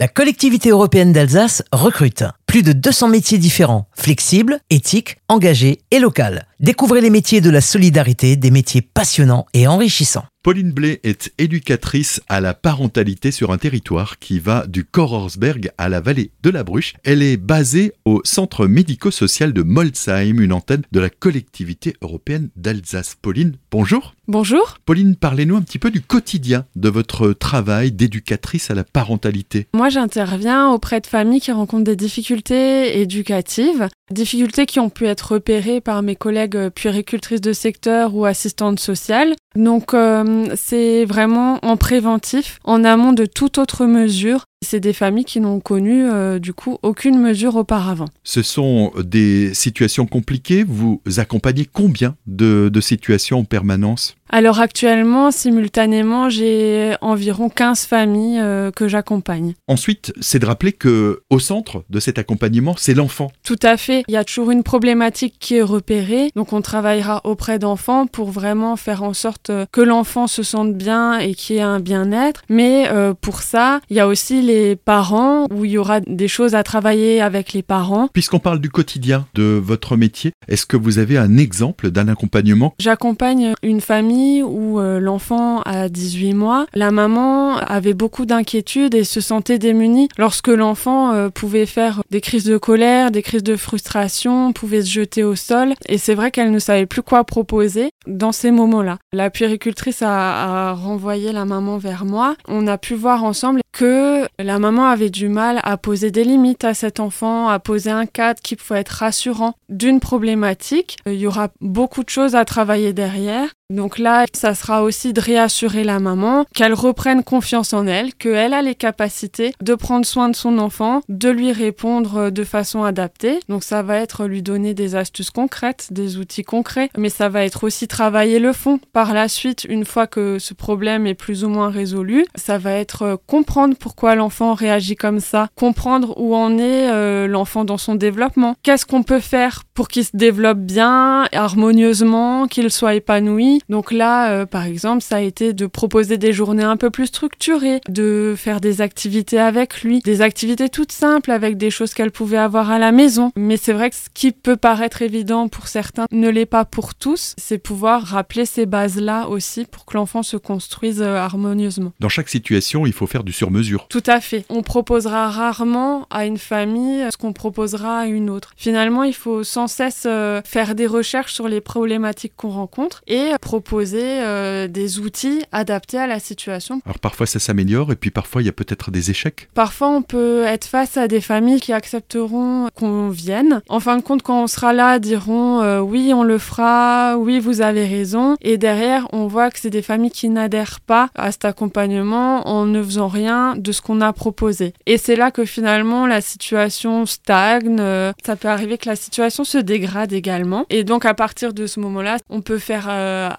La collectivité européenne d'Alsace recrute plus de 200 métiers différents, flexibles, éthiques, engagés et locaux. Découvrez les métiers de la solidarité, des métiers passionnants et enrichissants. Pauline Blé est éducatrice à la parentalité sur un territoire qui va du Korhorsberg à la vallée de la Bruche. Elle est basée au centre médico-social de Molsheim, une antenne de la collectivité européenne d'Alsace. Pauline, bonjour. Bonjour. Pauline, parlez-nous un petit peu du quotidien de votre travail d'éducatrice à la parentalité. Moi, j'interviens auprès de familles qui rencontrent des difficultés éducatives, difficultés qui ont pu être repérées par mes collègues puéricultrices de secteur ou assistantes sociales. Donc, euh, c'est vraiment en préventif, en amont de toute autre mesure c'est des familles qui n'ont connu euh, du coup aucune mesure auparavant. Ce sont des situations compliquées. Vous accompagnez combien de, situations en permanence? Alors actuellement, simultanément, j'ai environ 15 familles euh, que j'accompagne. Ensuite, c'est de rappeler que au centre de cet accompagnement, c'est l'enfant. Tout à fait. Il y a toujours une problématique qui est repérée. Donc on travaillera auprès d'enfants pour vraiment faire en sorte que l'enfant se sente bien et qu'il y ait un bien-être. Mais euh, pour ça, il y a aussi les parents, où il y aura des choses à travailler avec les parents. Puisqu'on parle du quotidien de votre métier, est-ce que vous avez un exemple d'un accompagnement? J'accompagne une famille où euh, l'enfant a 18 mois. La maman avait beaucoup d'inquiétudes et se sentait démunie lorsque l'enfant euh, pouvait faire des crises de colère, des crises de frustration, pouvait se jeter au sol. Et c'est vrai qu'elle ne savait plus quoi proposer dans ces moments-là. La puéricultrice a, a renvoyé la maman vers moi. On a pu voir ensemble que la maman avait du mal à poser des limites à cet enfant, à poser un cadre qui pouvait être rassurant d'une problématique. Il y aura beaucoup de choses à travailler derrière. Donc là, ça sera aussi de réassurer la maman, qu'elle reprenne confiance en elle, qu'elle a les capacités de prendre soin de son enfant, de lui répondre de façon adaptée. Donc ça va être lui donner des astuces concrètes, des outils concrets, mais ça va être aussi travailler le fond. Par la suite, une fois que ce problème est plus ou moins résolu, ça va être comprendre pourquoi l'enfant réagit comme ça, comprendre où en est euh, l'enfant dans son développement, qu'est-ce qu'on peut faire pour qu'il se développe bien, harmonieusement, qu'il soit épanoui? Donc là, euh, par exemple, ça a été de proposer des journées un peu plus structurées, de faire des activités avec lui, des activités toutes simples avec des choses qu'elle pouvait avoir à la maison. Mais c'est vrai que ce qui peut paraître évident pour certains ne l'est pas pour tous. C'est pouvoir rappeler ces bases-là aussi pour que l'enfant se construise euh, harmonieusement. Dans chaque situation, il faut faire du sur-mesure. Tout à fait. On proposera rarement à une famille ce qu'on proposera à une autre. Finalement, il faut sans cesse euh, faire des recherches sur les problématiques qu'on rencontre et proposer euh, des outils adaptés à la situation. Alors parfois ça s'améliore et puis parfois il y a peut-être des échecs. Parfois on peut être face à des familles qui accepteront qu'on vienne. En fin de compte, quand on sera là, diront euh, oui on le fera, oui vous avez raison. Et derrière on voit que c'est des familles qui n'adhèrent pas à cet accompagnement en ne faisant rien de ce qu'on a proposé. Et c'est là que finalement la situation stagne. Euh, ça peut arriver que la situation se dégrade également. Et donc à partir de ce moment-là, on peut faire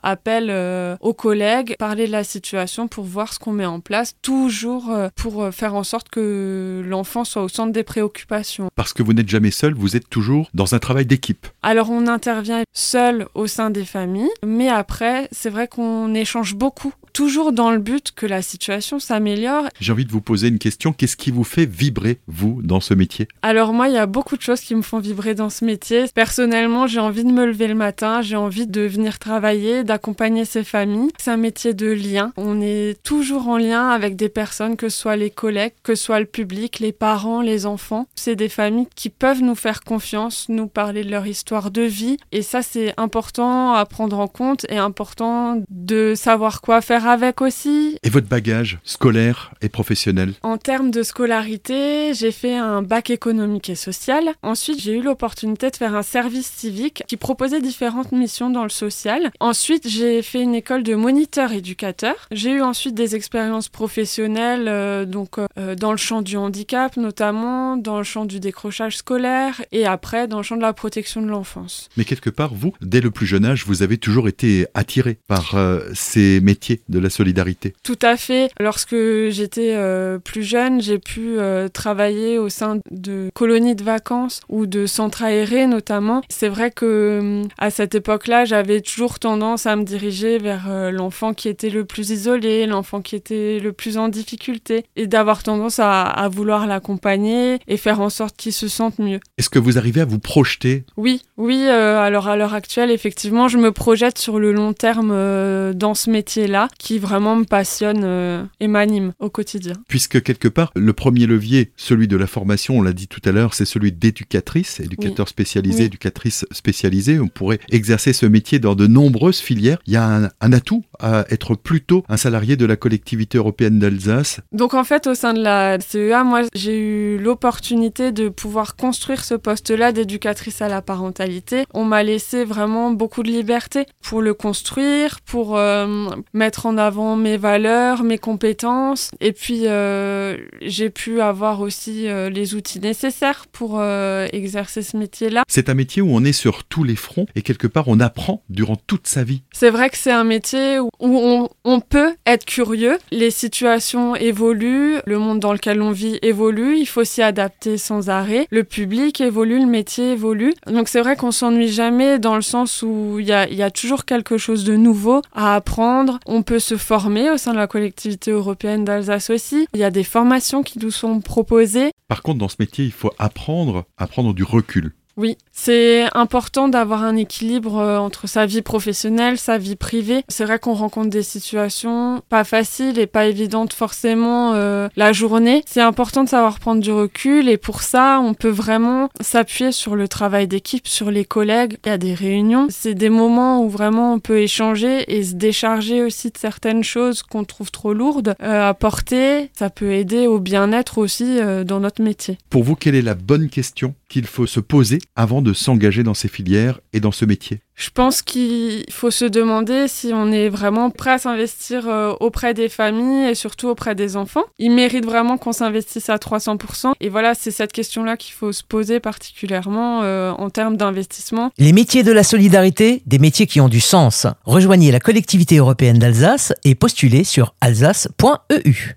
appel euh, aux collègues, parler de la situation pour voir ce qu'on met en place, toujours euh, pour euh, faire en sorte que l'enfant soit au centre des préoccupations. Parce que vous n'êtes jamais seul, vous êtes toujours dans un travail d'équipe. Alors on intervient seul au sein des familles, mais après, c'est vrai qu'on échange beaucoup toujours dans le but que la situation s'améliore. J'ai envie de vous poser une question. Qu'est-ce qui vous fait vibrer, vous, dans ce métier? Alors moi, il y a beaucoup de choses qui me font vibrer dans ce métier. Personnellement, j'ai envie de me lever le matin, j'ai envie de venir travailler, d'accompagner ces familles. C'est un métier de lien. On est toujours en lien avec des personnes, que ce soit les collègues, que ce soit le public, les parents, les enfants. C'est des familles qui peuvent nous faire confiance, nous parler de leur histoire de vie. Et ça, c'est important à prendre en compte et important de savoir quoi faire avec aussi. Et votre bagage scolaire et professionnel En termes de scolarité, j'ai fait un bac économique et social. Ensuite, j'ai eu l'opportunité de faire un service civique qui proposait différentes missions dans le social. Ensuite, j'ai fait une école de moniteur éducateur. J'ai eu ensuite des expériences professionnelles euh, donc euh, dans le champ du handicap notamment, dans le champ du décrochage scolaire et après dans le champ de la protection de l'enfance. Mais quelque part, vous, dès le plus jeune âge, vous avez toujours été attiré par euh, ces métiers de la solidarité. Tout à fait. Lorsque j'étais euh, plus jeune, j'ai pu euh, travailler au sein de colonies de vacances ou de centres aérés notamment. C'est vrai que à cette époque-là, j'avais toujours tendance à me diriger vers l'enfant qui était le plus isolé, l'enfant qui était le plus en difficulté et d'avoir tendance à, à vouloir l'accompagner et faire en sorte qu'il se sente mieux. Est-ce que vous arrivez à vous projeter? Oui, oui. alors à l'heure actuelle, effectivement, je me projette sur le long terme euh, dans ce métier-là qui vraiment me passionne euh, et m'anime au quotidien. Puisque quelque part, le premier levier, celui de la formation, on l'a dit tout à l'heure, c'est celui d'éducatrice, éducateur spécialisé, éducatrice spécialisée. On pourrait exercer ce métier dans de nombreuses filières. Il y a un, un atout à être plutôt un salarié de la collectivité européenne d'Alsace. Donc en fait, au sein de la CEA, moi, j'ai eu l'opportunité de pouvoir construire ce poste-là d'éducatrice à la parentalité. On m'a laissé vraiment beaucoup de liberté pour le construire, pour euh, mettre en avant mes valeurs, mes compétences. Et puis, euh, j'ai pu avoir aussi euh, les outils nécessaires pour exercer ce métier-là. C'est un métier où on est sur tous les fronts et quelque part, on apprend durant toute sa vie. C'est vrai que c'est un métier où on, on peut être curieux. Les situations évoluent, le monde dans lequel on vit évolue, il faut s'y adapter sans arrêt. Le public évolue, le métier évolue. Donc c'est vrai qu'on s'ennuie jamais dans le sens où il y a, y a, toujours quelque chose de nouveau à apprendre. On peut se former au sein de la collectivité européenne d'Alsace aussi. Il y a des formations qui nous sont proposées. Par contre, dans ce métier, il faut apprendre à prendre du recul. Oui, c'est important d'avoir un équilibre euh, entre sa vie professionnelle, sa vie privée. C'est vrai qu'on rencontre des situations pas faciles et pas évidentes forcément euh, la journée. C'est important de savoir prendre du recul et pour ça, on peut vraiment s'appuyer sur le travail d'équipe, sur les collègues. Il y a des réunions. C'est des moments où vraiment on peut échanger et se décharger aussi de certaines choses qu'on trouve trop lourdes euh, à porter. Ça peut aider au bien-être aussi dans notre métier. Pour vous, quelle est la bonne question? Qu'il faut se poser avant de s'engager dans ces filières et dans ce métier Je pense qu'il faut se demander si on est vraiment prêt à s'investir euh, auprès des familles et surtout auprès des enfants. Il mérite vraiment qu'on s'investisse à 300%. Et voilà, c'est cette question-là qu'il faut se poser particulièrement euh, en termes d'investissement. Les métiers de la solidarité, des métiers qui ont du sens. Rejoignez la collectivité européenne d'Alsace et postulez sur alsace.eu.